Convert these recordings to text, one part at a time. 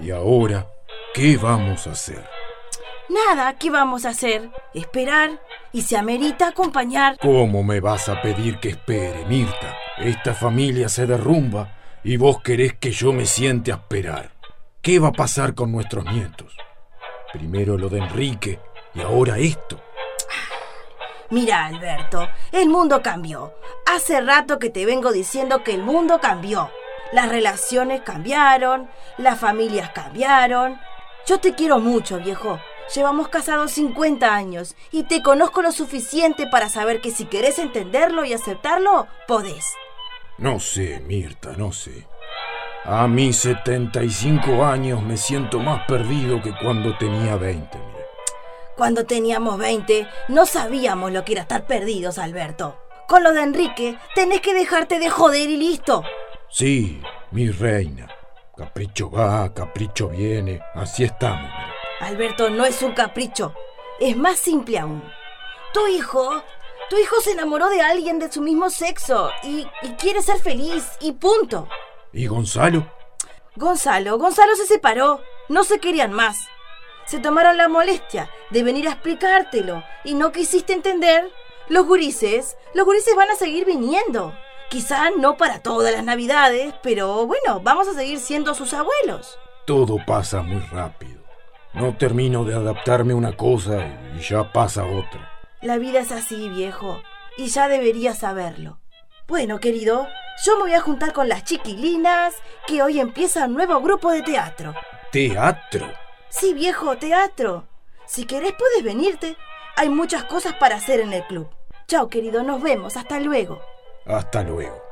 ¿Y ahora qué vamos a hacer? Nada, ¿qué vamos a hacer? Esperar y se amerita acompañar. ¿Cómo me vas a pedir que espere, Mirta? Esta familia se derrumba y vos querés que yo me siente a esperar. ¿Qué va a pasar con nuestros nietos? Primero lo de Enrique y ahora esto. Mira, Alberto, el mundo cambió. Hace rato que te vengo diciendo que el mundo cambió. Las relaciones cambiaron, las familias cambiaron. Yo te quiero mucho, viejo. Llevamos casados 50 años y te conozco lo suficiente para saber que si querés entenderlo y aceptarlo, podés. No sé, Mirta, no sé. A mis 75 años me siento más perdido que cuando tenía 20, mire. Cuando teníamos 20, no sabíamos lo que era estar perdidos, Alberto. Con lo de Enrique, tenés que dejarte de joder y listo. Sí, mi reina. Capricho va, capricho viene. Así estamos. Alberto, no es un capricho. Es más simple aún. Tu hijo, tu hijo se enamoró de alguien de su mismo sexo y, y quiere ser feliz y punto. ¿Y Gonzalo? Gonzalo, Gonzalo se separó. No se querían más. Se tomaron la molestia de venir a explicártelo y no quisiste entender. Los gurises, los gurises van a seguir viniendo. Quizá no para todas las navidades, pero bueno, vamos a seguir siendo sus abuelos. Todo pasa muy rápido. No termino de adaptarme a una cosa y ya pasa otra. La vida es así, viejo, y ya deberías saberlo. Bueno, querido, yo me voy a juntar con las chiquilinas, que hoy empieza un nuevo grupo de teatro. ¿Teatro? Sí, viejo, teatro. Si querés puedes venirte. Hay muchas cosas para hacer en el club. Chao, querido, nos vemos. Hasta luego. Hasta luego.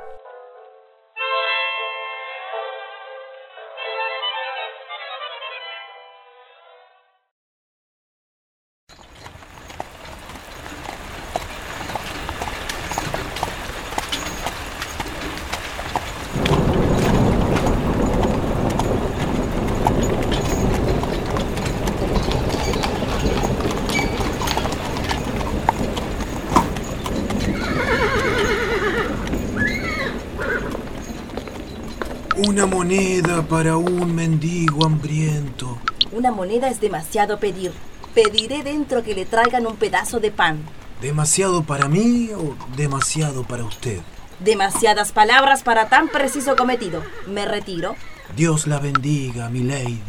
Una moneda para un mendigo hambriento. Una moneda es demasiado pedir. Pediré dentro que le traigan un pedazo de pan. ¿Demasiado para mí o demasiado para usted? Demasiadas palabras para tan preciso cometido. Me retiro. Dios la bendiga, mi lady.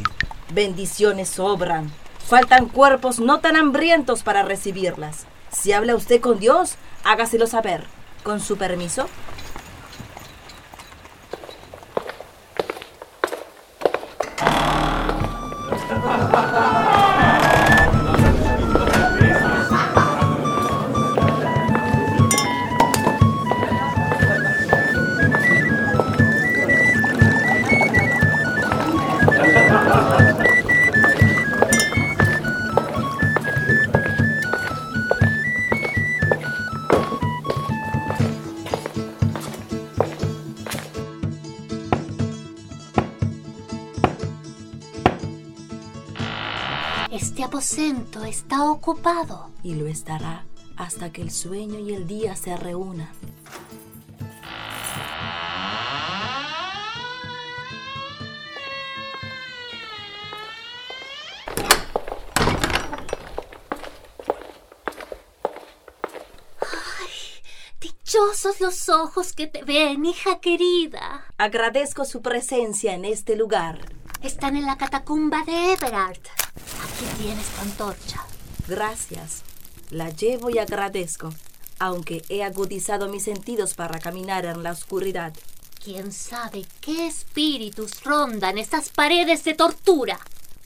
Bendiciones sobran. Faltan cuerpos no tan hambrientos para recibirlas. Si habla usted con Dios, hágaselo saber. Con su permiso. Aposento está ocupado. Y lo estará hasta que el sueño y el día se reúnan. Dichosos los ojos que te ven, hija querida. Agradezco su presencia en este lugar. Están en la catacumba de Everard. Aquí tienes tu antorcha. Gracias. La llevo y agradezco, aunque he agudizado mis sentidos para caminar en la oscuridad. ¿Quién sabe qué espíritus rondan estas paredes de tortura?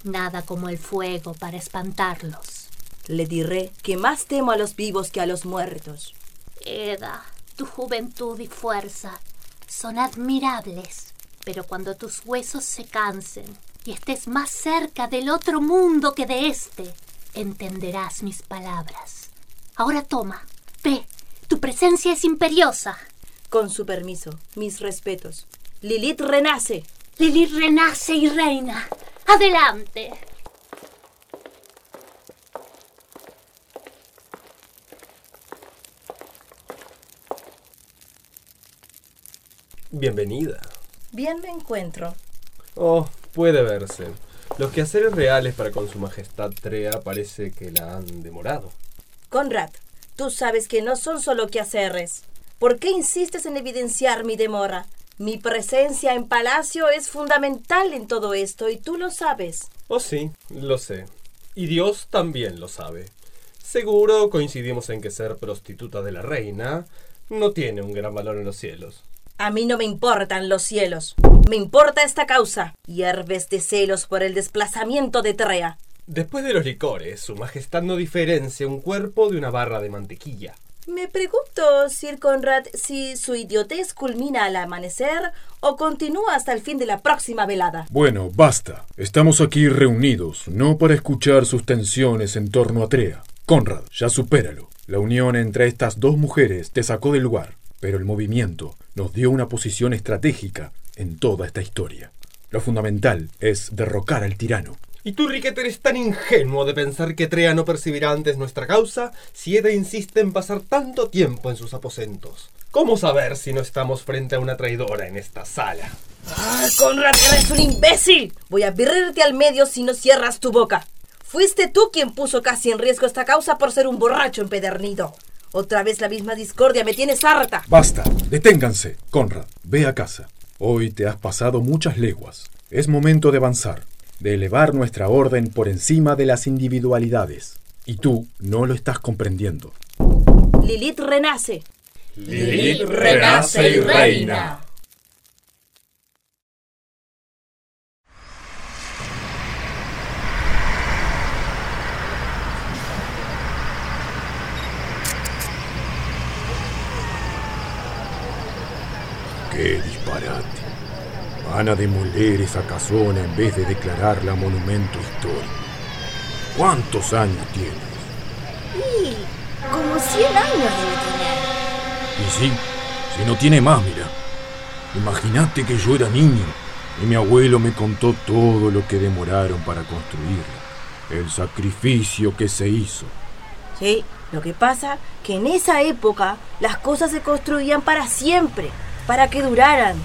Nada como el fuego para espantarlos. Le diré que más temo a los vivos que a los muertos. Eda, tu juventud y fuerza son admirables, pero cuando tus huesos se cansen y estés más cerca del otro mundo que de este, entenderás mis palabras. Ahora toma, ve, tu presencia es imperiosa. Con su permiso, mis respetos. Lilith renace. Lilith renace y reina. Adelante. Bienvenida. Bien me encuentro. Oh, Puede verse. Los quehaceres reales para con su majestad Trea parece que la han demorado. Conrad, tú sabes que no son solo quehaceres. ¿Por qué insistes en evidenciar mi demora? Mi presencia en palacio es fundamental en todo esto y tú lo sabes. Oh sí, lo sé. Y Dios también lo sabe. Seguro coincidimos en que ser prostituta de la reina no tiene un gran valor en los cielos. A mí no me importan los cielos. Me importa esta causa. Hierves de celos por el desplazamiento de Trea. Después de los licores, su majestad no diferencia un cuerpo de una barra de mantequilla. Me pregunto, Sir Conrad, si su idiotez culmina al amanecer o continúa hasta el fin de la próxima velada. Bueno, basta. Estamos aquí reunidos, no para escuchar sus tensiones en torno a Trea. Conrad, ya supéralo. La unión entre estas dos mujeres te sacó del lugar, pero el movimiento nos dio una posición estratégica en toda esta historia. Lo fundamental es derrocar al tirano. ¿Y tú, Riquet, eres tan ingenuo de pensar que Trea no percibirá antes nuestra causa si Eda insiste en pasar tanto tiempo en sus aposentos? ¿Cómo saber si no estamos frente a una traidora en esta sala? ¡Ah, Conrad, eres un imbécil! Voy a abrirte al medio si no cierras tu boca. Fuiste tú quien puso casi en riesgo esta causa por ser un borracho empedernido. Otra vez la misma discordia, me tienes harta. Basta, deténganse. Conrad, ve a casa. Hoy te has pasado muchas leguas. Es momento de avanzar de elevar nuestra orden por encima de las individualidades. Y tú no lo estás comprendiendo. Lilith renace. Lilith renace y reina. ¡Qué disparate! Van a demoler esa casona en vez de declararla monumento histórico. ¿Cuántos años tienes? Y como 100 años debe tener. Y sí, si no tiene más, mira. Imagínate que yo era niño y mi abuelo me contó todo lo que demoraron para construirla. El sacrificio que se hizo. Sí, lo que pasa que en esa época las cosas se construían para siempre, para que duraran.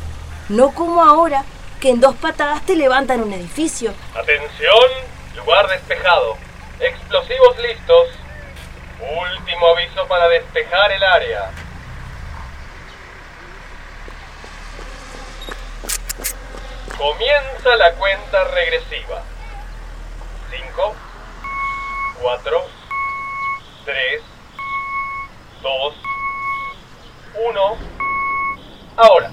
No como ahora, que en dos patadas te levantan un edificio. Atención, lugar despejado. Explosivos listos. Último aviso para despejar el área. Comienza la cuenta regresiva. 5, 4, 3, 2, 1. Ahora.